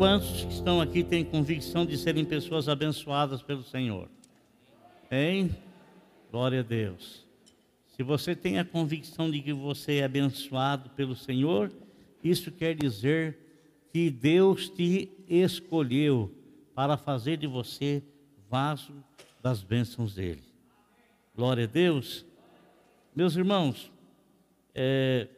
Quantos que estão aqui têm convicção de serem pessoas abençoadas pelo Senhor? Hein? Glória a Deus. Se você tem a convicção de que você é abençoado pelo Senhor, isso quer dizer que Deus te escolheu para fazer de você vaso das bênçãos dele. Glória a Deus. Meus irmãos, é,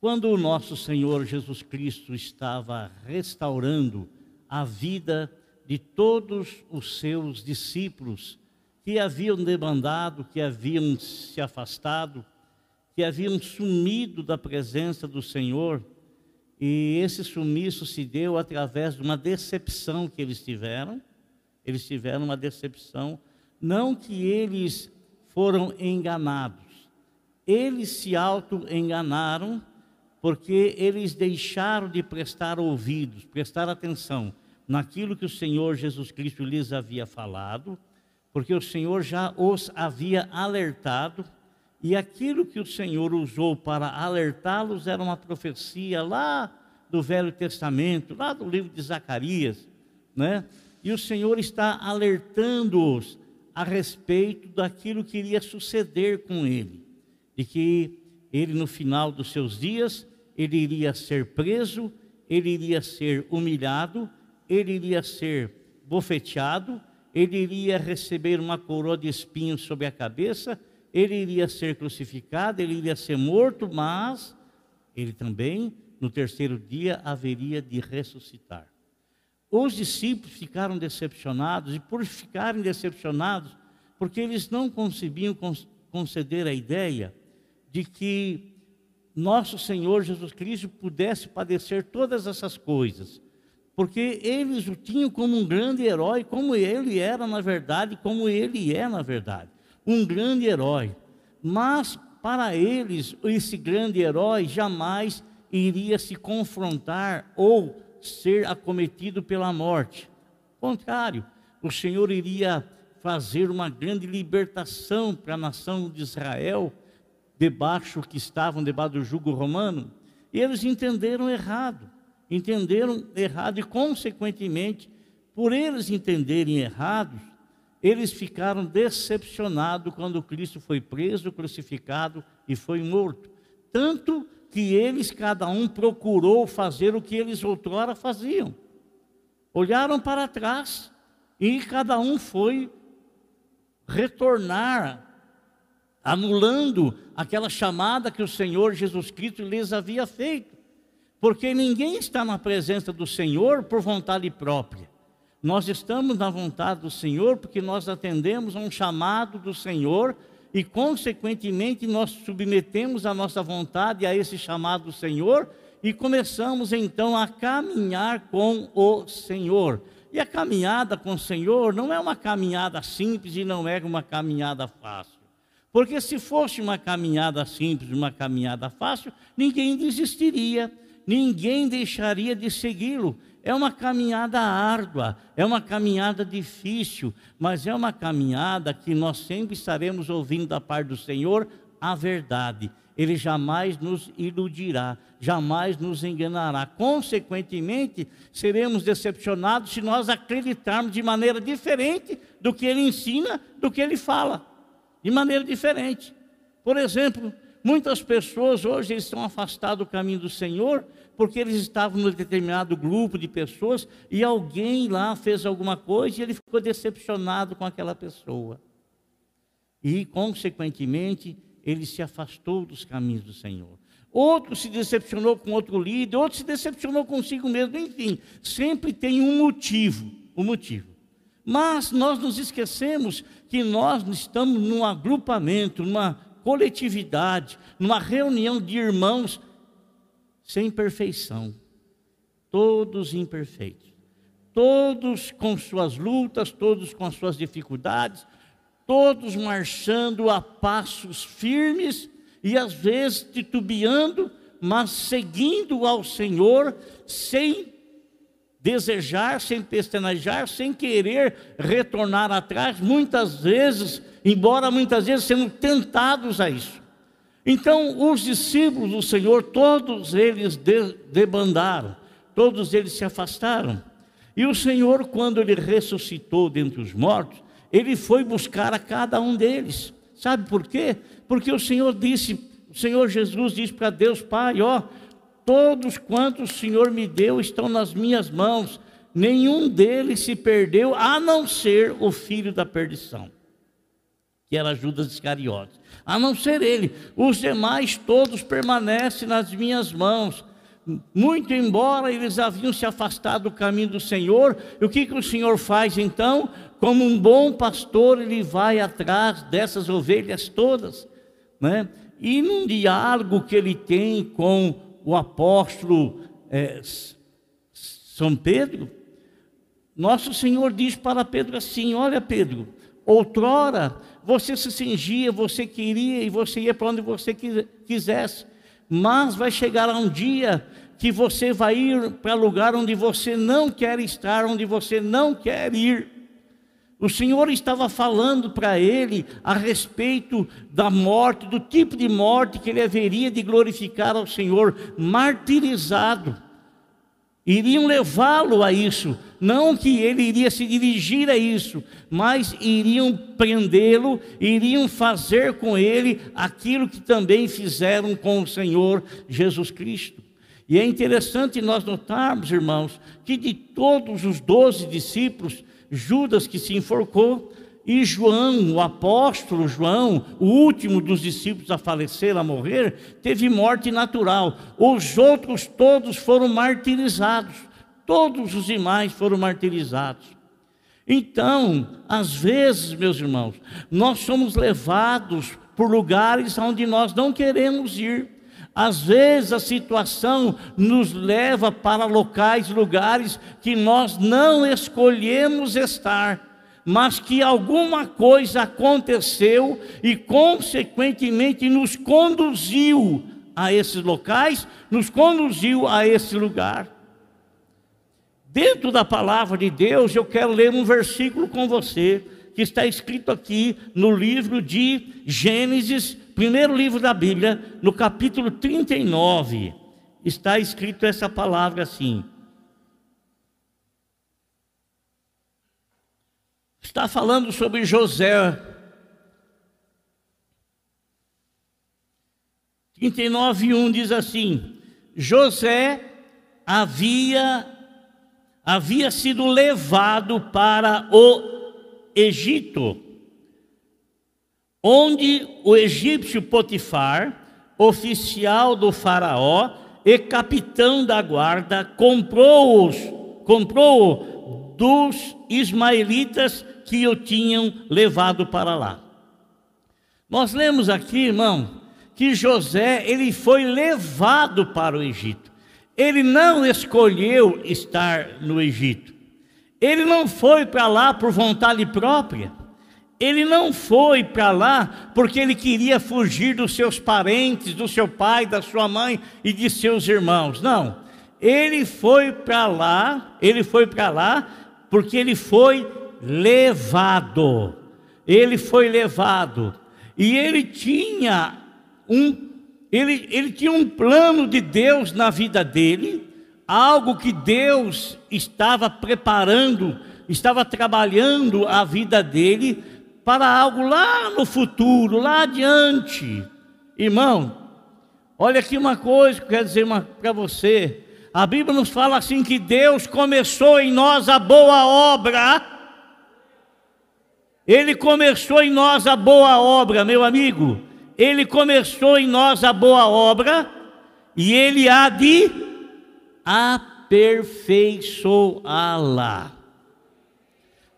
quando o nosso Senhor Jesus Cristo estava restaurando a vida de todos os seus discípulos que haviam demandado, que haviam se afastado, que haviam sumido da presença do Senhor, e esse sumiço se deu através de uma decepção que eles tiveram. Eles tiveram uma decepção, não que eles foram enganados, eles se auto-enganaram porque eles deixaram de prestar ouvidos, prestar atenção naquilo que o Senhor Jesus Cristo lhes havia falado, porque o Senhor já os havia alertado, e aquilo que o Senhor usou para alertá-los era uma profecia lá do Velho Testamento, lá do livro de Zacarias, né? E o Senhor está alertando-os a respeito daquilo que iria suceder com ele, de que ele no final dos seus dias ele iria ser preso, ele iria ser humilhado, ele iria ser bofeteado, ele iria receber uma coroa de espinhos sobre a cabeça, ele iria ser crucificado, ele iria ser morto, mas ele também, no terceiro dia, haveria de ressuscitar. Os discípulos ficaram decepcionados, e por ficarem decepcionados, porque eles não conseguiam conceder a ideia de que nosso Senhor Jesus Cristo pudesse padecer todas essas coisas, porque eles o tinham como um grande herói, como ele era na verdade, como ele é na verdade, um grande herói. Mas para eles, esse grande herói jamais iria se confrontar ou ser acometido pela morte. Ao contrário, o Senhor iria fazer uma grande libertação para a nação de Israel debaixo que estavam debaixo do jugo romano, e eles entenderam errado, entenderam errado e consequentemente, por eles entenderem errados, eles ficaram decepcionados quando Cristo foi preso, crucificado e foi morto. Tanto que eles, cada um, procurou fazer o que eles outrora faziam. Olharam para trás e cada um foi retornar anulando aquela chamada que o Senhor Jesus Cristo lhes havia feito. Porque ninguém está na presença do Senhor por vontade própria. Nós estamos na vontade do Senhor porque nós atendemos a um chamado do Senhor e, consequentemente, nós submetemos a nossa vontade a esse chamado do Senhor e começamos então a caminhar com o Senhor. E a caminhada com o Senhor não é uma caminhada simples e não é uma caminhada fácil. Porque se fosse uma caminhada simples, uma caminhada fácil, ninguém desistiria, ninguém deixaria de segui-lo. É uma caminhada árdua, é uma caminhada difícil, mas é uma caminhada que nós sempre estaremos ouvindo da parte do Senhor a verdade. Ele jamais nos iludirá, jamais nos enganará. Consequentemente, seremos decepcionados se nós acreditarmos de maneira diferente do que ele ensina, do que ele fala de maneira diferente. Por exemplo, muitas pessoas hoje estão afastadas do caminho do Senhor porque eles estavam num determinado grupo de pessoas e alguém lá fez alguma coisa e ele ficou decepcionado com aquela pessoa. E, consequentemente, ele se afastou dos caminhos do Senhor. Outro se decepcionou com outro líder, outro se decepcionou consigo mesmo, enfim, sempre tem um motivo, um motivo. Mas nós nos esquecemos que nós estamos num agrupamento, numa coletividade, numa reunião de irmãos sem perfeição, todos imperfeitos, todos com suas lutas, todos com as suas dificuldades, todos marchando a passos firmes e às vezes titubeando, mas seguindo ao Senhor sem desejar, sem pestanejar, sem querer retornar atrás, muitas vezes, embora muitas vezes sendo tentados a isso. Então, os discípulos do Senhor, todos eles debandaram, todos eles se afastaram. E o Senhor, quando ele ressuscitou dentre os mortos, ele foi buscar a cada um deles. Sabe por quê? Porque o Senhor disse, o Senhor Jesus disse para Deus, Pai, ó, todos quantos o Senhor me deu estão nas minhas mãos, nenhum deles se perdeu, a não ser o filho da perdição, que era Judas Iscariotes. A não ser ele, os demais todos permanecem nas minhas mãos. Muito embora eles haviam se afastado do caminho do Senhor, o que, que o Senhor faz então? Como um bom pastor, ele vai atrás dessas ovelhas todas, né? E num diálogo que ele tem com o apóstolo é, São Pedro, nosso Senhor diz para Pedro assim: Olha, Pedro, outrora você se cingia, você queria e você ia para onde você quisesse, mas vai chegar um dia que você vai ir para lugar onde você não quer estar, onde você não quer ir. O Senhor estava falando para ele a respeito da morte, do tipo de morte que ele haveria de glorificar ao Senhor, martirizado. Iriam levá-lo a isso, não que ele iria se dirigir a isso, mas iriam prendê-lo, iriam fazer com ele aquilo que também fizeram com o Senhor Jesus Cristo. E é interessante nós notarmos, irmãos, que de todos os doze discípulos, Judas que se enforcou, e João, o apóstolo João, o último dos discípulos a falecer, a morrer, teve morte natural. Os outros todos foram martirizados. Todos os demais foram martirizados. Então, às vezes, meus irmãos, nós somos levados por lugares onde nós não queremos ir. Às vezes a situação nos leva para locais, lugares que nós não escolhemos estar, mas que alguma coisa aconteceu e, consequentemente, nos conduziu a esses locais, nos conduziu a esse lugar. Dentro da palavra de Deus, eu quero ler um versículo com você, que está escrito aqui no livro de Gênesis, primeiro livro da Bíblia, no capítulo 39, está escrito essa palavra assim: está falando sobre José. 39, 1 diz assim: José havia, havia sido levado para o Egito onde o egípcio Potifar, oficial do faraó e capitão da guarda, comprou-os, comprou dos ismaelitas que o tinham levado para lá. Nós lemos aqui, irmão, que José, ele foi levado para o Egito. Ele não escolheu estar no Egito. Ele não foi para lá por vontade própria. Ele não foi para lá porque ele queria fugir dos seus parentes, do seu pai, da sua mãe e de seus irmãos. Não. Ele foi para lá, ele foi para lá porque ele foi levado. Ele foi levado. E ele tinha um ele, ele tinha um plano de Deus na vida dele, algo que Deus estava preparando, estava trabalhando a vida dele para algo lá no futuro, lá adiante. Irmão, olha aqui uma coisa que eu quero dizer para você. A Bíblia nos fala assim que Deus começou em nós a boa obra. Ele começou em nós a boa obra, meu amigo. Ele começou em nós a boa obra e ele há de aperfeiçoá-la.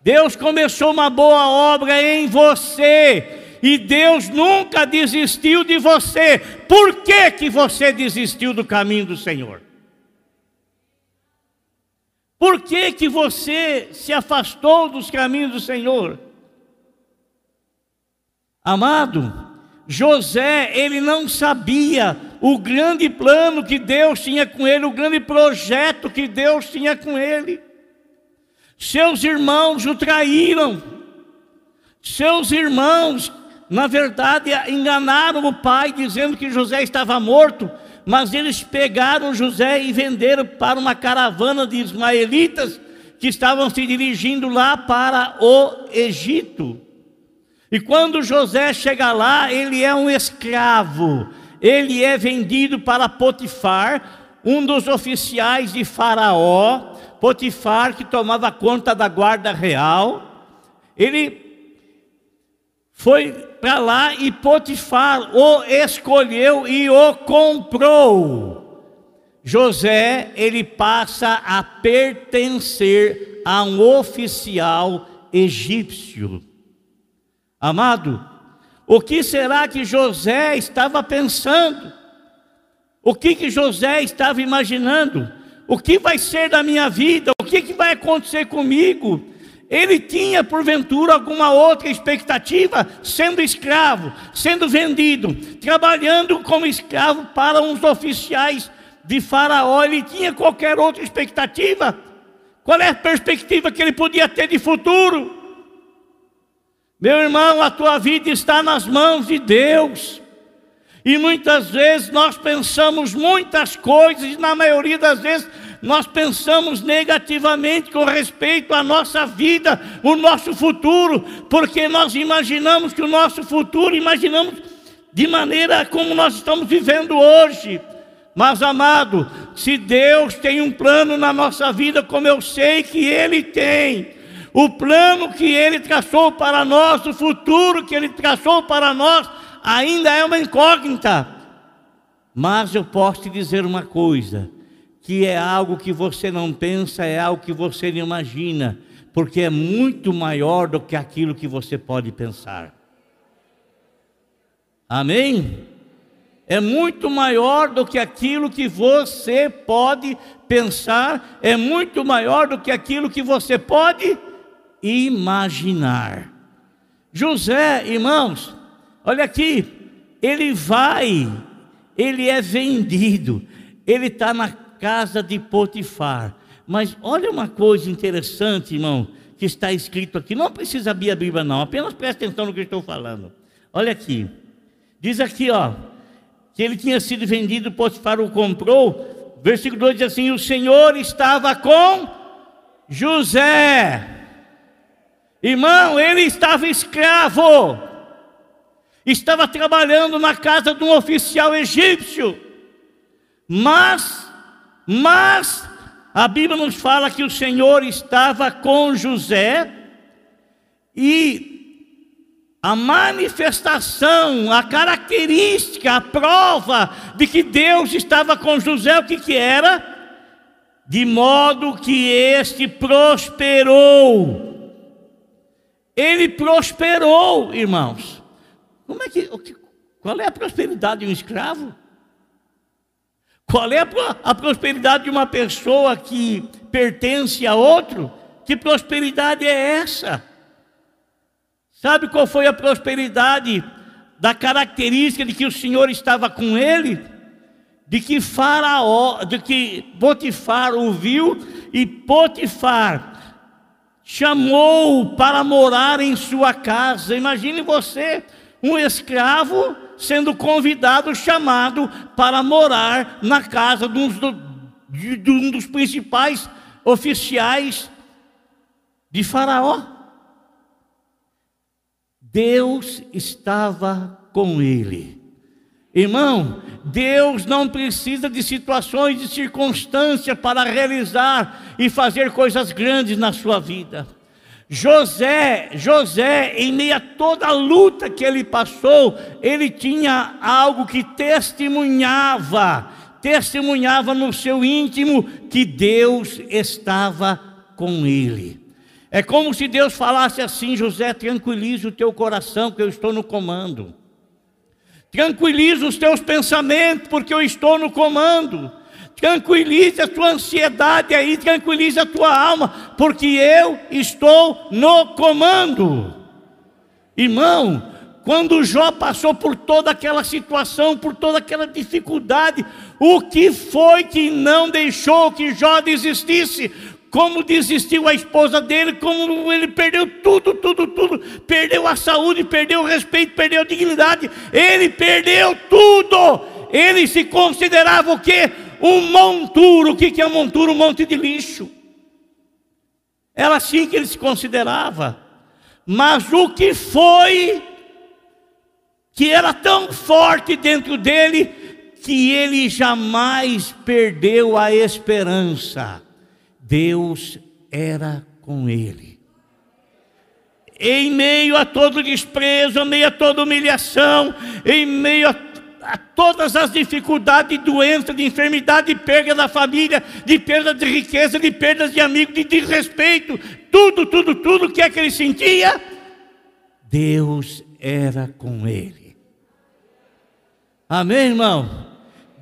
Deus começou uma boa obra em você e Deus nunca desistiu de você. Por que, que você desistiu do caminho do Senhor? Por que, que você se afastou dos caminhos do Senhor? Amado, José, ele não sabia o grande plano que Deus tinha com ele, o grande projeto que Deus tinha com ele. Seus irmãos o traíram, seus irmãos na verdade, enganaram o pai dizendo que José estava morto, mas eles pegaram José e venderam para uma caravana de ismaelitas que estavam se dirigindo lá para o Egito. E quando José chega lá, ele é um escravo, ele é vendido para Potifar, um dos oficiais de Faraó, Potifar que tomava conta da guarda real. Ele foi para lá e Potifar o escolheu e o comprou. José, ele passa a pertencer a um oficial egípcio. Amado, o que será que José estava pensando? O que, que José estava imaginando? O que vai ser da minha vida? O que, que vai acontecer comigo? Ele tinha, porventura, alguma outra expectativa, sendo escravo, sendo vendido, trabalhando como escravo para uns oficiais de Faraó. Ele tinha qualquer outra expectativa? Qual é a perspectiva que ele podia ter de futuro? Meu irmão, a tua vida está nas mãos de Deus. E muitas vezes nós pensamos muitas coisas, e na maioria das vezes nós pensamos negativamente com respeito à nossa vida, o nosso futuro, porque nós imaginamos que o nosso futuro, imaginamos de maneira como nós estamos vivendo hoje. Mas amado, se Deus tem um plano na nossa vida, como eu sei que Ele tem, o plano que Ele traçou para nós, o futuro que Ele traçou para nós, ainda é uma incógnita. Mas eu posso te dizer uma coisa: que é algo que você não pensa, é algo que você não imagina, porque é muito maior do que aquilo que você pode pensar. Amém? É muito maior do que aquilo que você pode pensar, é muito maior do que aquilo que você pode imaginar. José, irmãos, olha aqui, ele vai, ele é vendido, ele está na casa de Potifar. Mas olha uma coisa interessante, irmão, que está escrito aqui. Não precisa abrir a Bíblia, não, apenas preste atenção no que estou falando. Olha aqui, diz aqui, ó, que ele tinha sido vendido, Potifar o comprou. Versículo 2 diz assim: O Senhor estava com José Irmão, ele estava escravo, estava trabalhando na casa de um oficial egípcio, mas, mas, a Bíblia nos fala que o Senhor estava com José, e a manifestação, a característica, a prova de que Deus estava com José, o que, que era? De modo que este prosperou ele prosperou, irmãos. Como é que, qual é a prosperidade de um escravo? Qual é a, prosperidade de uma pessoa que pertence a outro? Que prosperidade é essa? Sabe qual foi a prosperidade da característica de que o Senhor estava com ele? De que Faraó, de que Potifar ouviu e Potifar chamou para morar em sua casa. Imagine você, um escravo, sendo convidado, chamado para morar na casa de um, de um dos principais oficiais de Faraó. Deus estava com ele. Irmão, Deus não precisa de situações de circunstância para realizar e fazer coisas grandes na sua vida. José, José, em meio a toda a luta que ele passou, ele tinha algo que testemunhava, testemunhava no seu íntimo que Deus estava com ele. É como se Deus falasse assim: José, tranquilize o teu coração, que eu estou no comando. Tranquilize os teus pensamentos, porque eu estou no comando. Tranquilize a tua ansiedade aí, tranquilize a tua alma, porque eu estou no comando. Irmão, quando Jó passou por toda aquela situação, por toda aquela dificuldade, o que foi que não deixou que Jó desistisse? como desistiu a esposa dele, como ele perdeu tudo, tudo, tudo, perdeu a saúde, perdeu o respeito, perdeu a dignidade, ele perdeu tudo. Ele se considerava o quê? Um monturo. O que é um monturo? Um monte de lixo. Era assim que ele se considerava. Mas o que foi que era tão forte dentro dele que ele jamais perdeu a esperança. Deus era com ele. Em meio a todo desprezo, em meio a toda humilhação, em meio a, a todas as dificuldades de doença, de enfermidade, de perda da família, de perda de riqueza, de perdas de amigos, de desrespeito, tudo, tudo, tudo que é que ele sentia, Deus era com ele. Amém, irmão?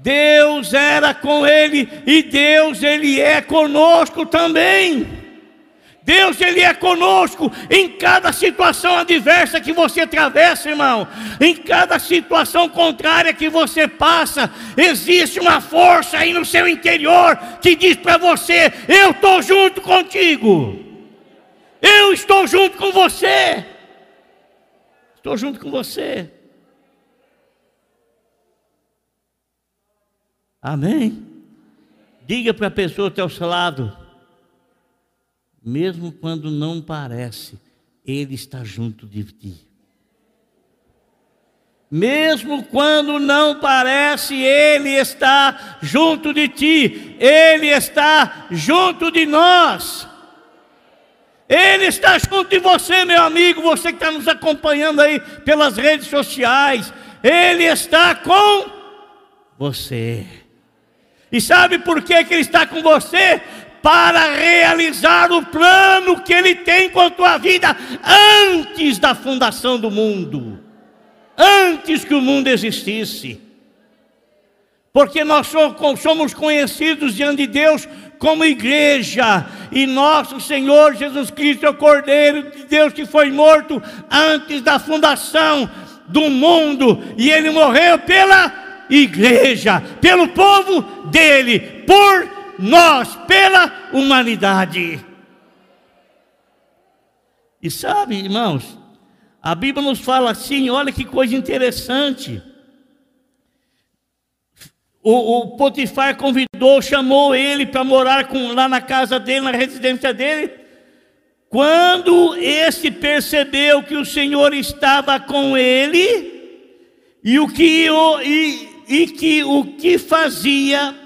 Deus era com ele e Deus ele é conosco também. Deus ele é conosco em cada situação adversa que você atravessa, irmão. Em cada situação contrária que você passa, existe uma força aí no seu interior que diz para você: eu estou junto contigo. Eu estou junto com você. Estou junto com você. Amém? Diga para a pessoa ao seu lado, mesmo quando não parece, Ele está junto de ti. Mesmo quando não parece, Ele está junto de ti, Ele está junto de nós. Ele está junto de você, meu amigo, você que está nos acompanhando aí pelas redes sociais. Ele está com você. E sabe por que, que Ele está com você? Para realizar o plano que Ele tem com a tua vida antes da fundação do mundo, antes que o mundo existisse. Porque nós somos conhecidos diante de Deus como igreja, e nosso Senhor Jesus Cristo é o Cordeiro de Deus que foi morto antes da fundação do mundo, e ele morreu pela igreja, pelo povo dele, por nós, pela humanidade. E sabe, irmãos, a Bíblia nos fala assim, olha que coisa interessante. O, o Potifar convidou, chamou ele para morar com, lá na casa dele, na residência dele. Quando esse percebeu que o Senhor estava com ele, e o que e, e que o que fazia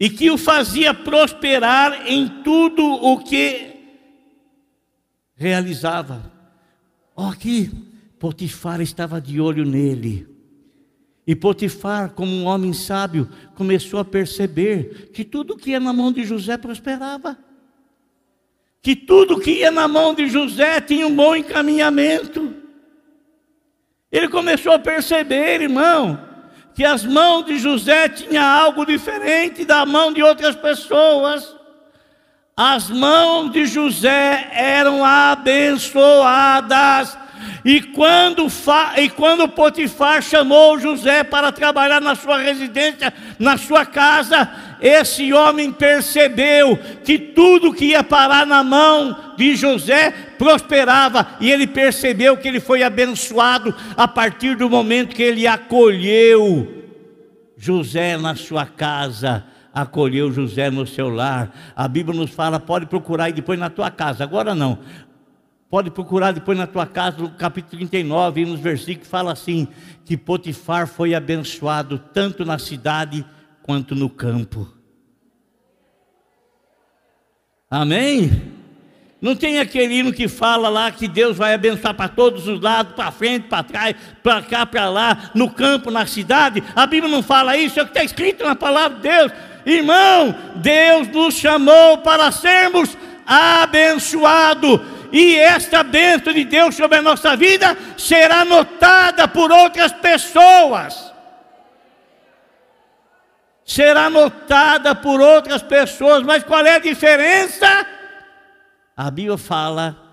e que o fazia prosperar em tudo o que realizava. Ó, aqui Potifar estava de olho nele. E Potifar, como um homem sábio, começou a perceber que tudo que ia na mão de José prosperava. Que tudo que ia na mão de José tinha um bom encaminhamento. Ele começou a perceber, irmão, que as mãos de José tinham algo diferente da mão de outras pessoas. As mãos de José eram abençoadas. E quando, e quando Potifar chamou José para trabalhar na sua residência, na sua casa, esse homem percebeu que tudo que ia parar na mão de José prosperava, e ele percebeu que ele foi abençoado a partir do momento que ele acolheu José na sua casa, acolheu José no seu lar. A Bíblia nos fala, pode procurar e depois na tua casa. Agora não. Pode procurar depois na tua casa, no capítulo 39, nos versículos, fala assim: que Potifar foi abençoado tanto na cidade quanto no campo. Amém? Não tem aquele hino que fala lá que Deus vai abençoar para todos os lados, para frente, para trás, para cá, para lá, no campo, na cidade. A Bíblia não fala isso, é o que está escrito na palavra de Deus. Irmão, Deus nos chamou para sermos abençoados. E esta bênção de Deus sobre a nossa vida será notada por outras pessoas será notada por outras pessoas, mas qual é a diferença? A Bíblia fala: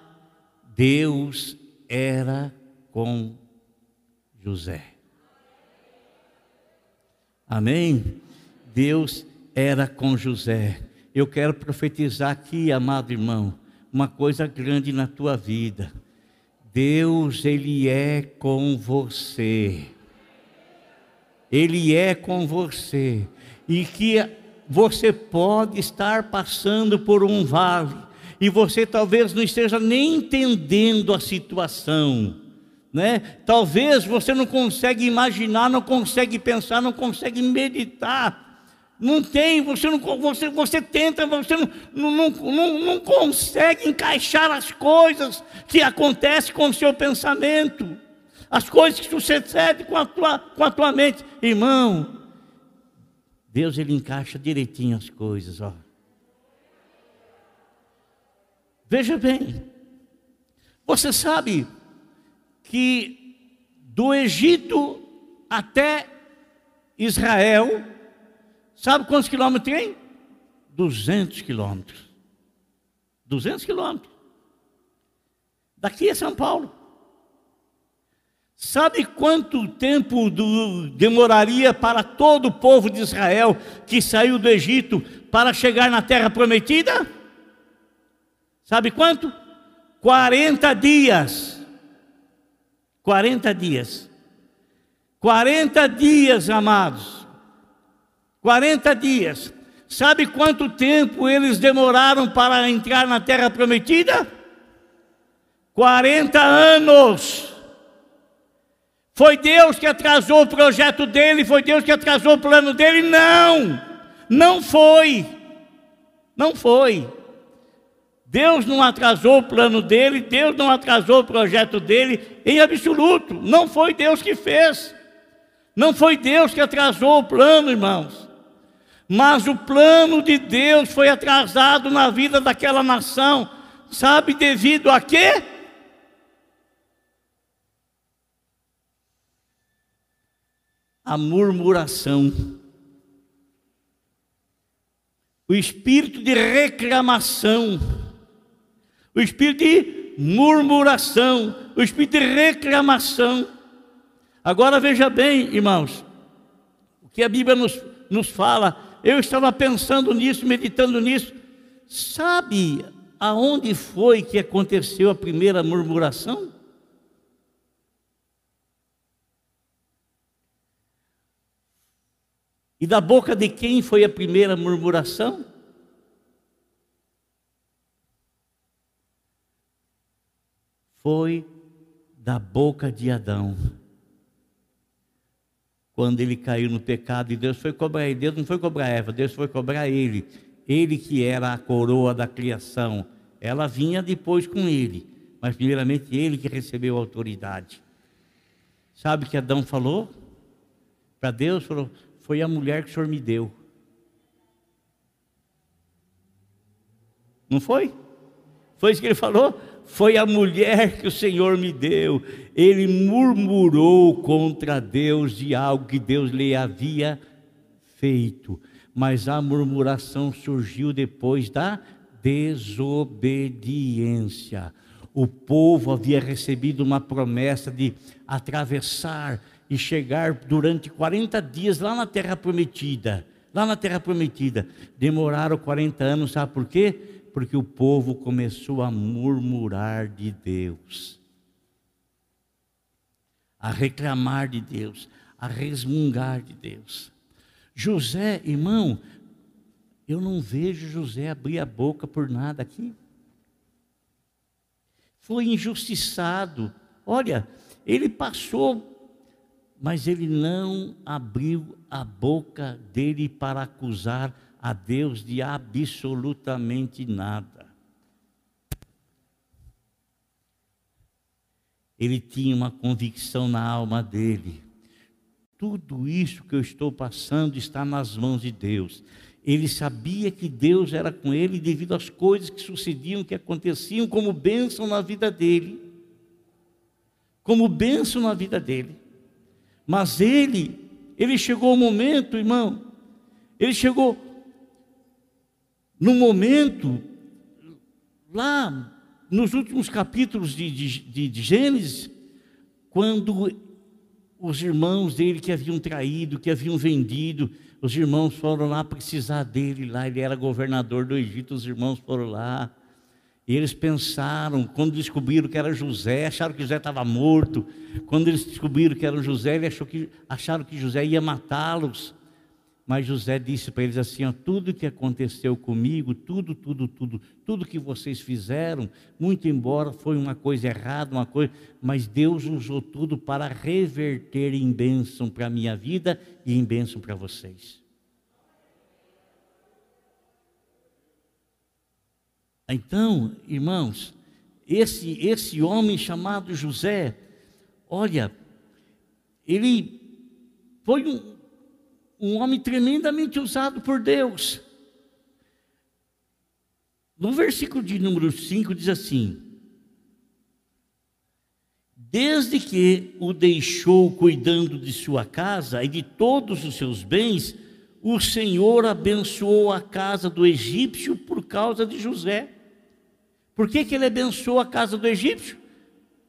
Deus era com José. Amém? Deus era com José. eu quero profetizar aqui, amado irmão, uma coisa grande na tua vida. Deus, Ele é com você. Ele é com você. E que você pode estar passando por um vale, e você talvez não esteja nem entendendo a situação, né? Talvez você não consegue imaginar, não consegue pensar, não consegue meditar. Não tem, você, não, você, você tenta, você não, não, não, não consegue encaixar as coisas que acontecem com o seu pensamento, as coisas que sucedem com a tua, com a tua mente. Irmão, Deus ele encaixa direitinho as coisas, ó. Veja bem, você sabe que do Egito até Israel, sabe quantos quilômetros tem? 200 quilômetros. 200 quilômetros. Daqui é São Paulo. Sabe quanto tempo do, demoraria para todo o povo de Israel que saiu do Egito para chegar na terra prometida? Sabe quanto? 40 dias. 40 dias. 40 dias, amados. 40 dias. Sabe quanto tempo eles demoraram para entrar na terra prometida? 40 anos. Foi Deus que atrasou o projeto dele, foi Deus que atrasou o plano dele? Não, não foi, não foi. Deus não atrasou o plano dele, Deus não atrasou o projeto dele em absoluto, não foi Deus que fez, não foi Deus que atrasou o plano, irmãos. Mas o plano de Deus foi atrasado na vida daquela nação, sabe devido a quê? a murmuração. O espírito de reclamação, o espírito de murmuração, o espírito de reclamação. Agora veja bem, irmãos, o que a Bíblia nos, nos fala, eu estava pensando nisso, meditando nisso. Sabe aonde foi que aconteceu a primeira murmuração? E da boca de quem foi a primeira murmuração? Foi da boca de Adão. Quando ele caiu no pecado e Deus foi cobrar ele. Deus não foi cobrar Eva, Deus foi cobrar ele. Ele que era a coroa da criação. Ela vinha depois com ele, mas primeiramente ele que recebeu a autoridade. Sabe o que Adão falou? Para Deus, falou: foi a mulher que o Senhor me deu. Não foi? Foi isso que ele falou? Foi a mulher que o Senhor me deu. Ele murmurou contra Deus de algo que Deus lhe havia feito. Mas a murmuração surgiu depois da desobediência. O povo havia recebido uma promessa de atravessar e chegar durante 40 dias lá na terra prometida. Lá na terra prometida. Demoraram 40 anos, sabe por quê? Porque o povo começou a murmurar de Deus, a reclamar de Deus, a resmungar de Deus. José, irmão, eu não vejo José abrir a boca por nada aqui. Foi injustiçado. Olha, ele passou mas ele não abriu a boca dele para acusar a Deus de absolutamente nada. Ele tinha uma convicção na alma dele. Tudo isso que eu estou passando está nas mãos de Deus. Ele sabia que Deus era com ele devido às coisas que sucediam, que aconteciam como bênção na vida dele. Como bênção na vida dele. Mas ele, ele chegou o momento, irmão, ele chegou no momento, lá nos últimos capítulos de, de, de Gênesis, quando os irmãos dele que haviam traído, que haviam vendido, os irmãos foram lá precisar dele, lá ele era governador do Egito, os irmãos foram lá. E eles pensaram, quando descobriram que era José, acharam que José estava morto. Quando eles descobriram que era José, eles acharam que José ia matá-los. Mas José disse para eles assim: ó, tudo que aconteceu comigo, tudo, tudo, tudo, tudo que vocês fizeram, muito embora foi uma coisa errada, uma coisa, mas Deus usou tudo para reverter em bênção para a minha vida e em bênção para vocês. Então, irmãos, esse, esse homem chamado José, olha, ele foi um, um homem tremendamente usado por Deus. No versículo de número 5 diz assim: Desde que o deixou cuidando de sua casa e de todos os seus bens, o Senhor abençoou a casa do egípcio por causa de José. Por que, que ele abençoou a casa do egípcio?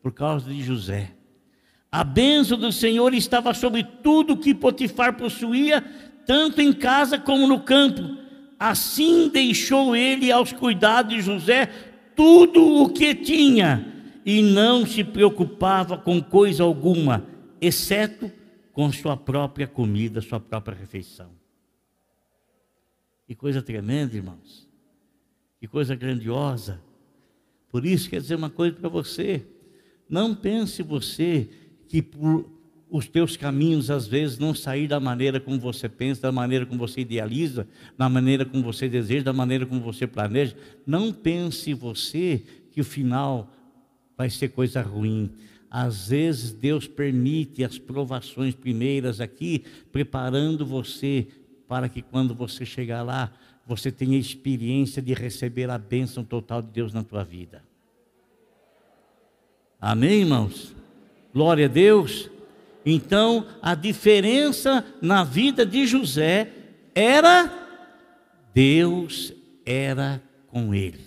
Por causa de José. A bênção do Senhor estava sobre tudo que Potifar possuía, tanto em casa como no campo. Assim deixou ele aos cuidados de José tudo o que tinha e não se preocupava com coisa alguma, exceto com sua própria comida, sua própria refeição. Que coisa tremenda, irmãos. Que coisa grandiosa. Por isso, quer dizer uma coisa para você: não pense você que por os teus caminhos às vezes não sair da maneira como você pensa, da maneira como você idealiza, da maneira como você deseja, da maneira como você planeja. Não pense você que o final vai ser coisa ruim. Às vezes Deus permite as provações primeiras aqui, preparando você para que quando você chegar lá, você tenha experiência de receber a bênção total de Deus na tua vida. Amém, irmãos? Glória a Deus. Então, a diferença na vida de José era Deus era com ele.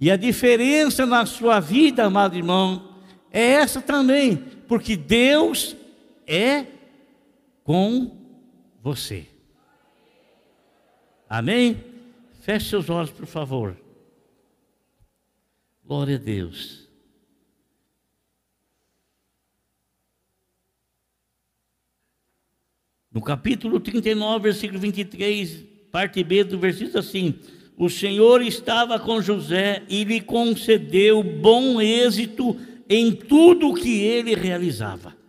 E a diferença na sua vida, amado irmão, é essa também, porque Deus é com você. Amém? Feche seus olhos, por favor. Glória a Deus. No capítulo 39, versículo 23, parte B do versículo assim: O Senhor estava com José e lhe concedeu bom êxito em tudo o que ele realizava.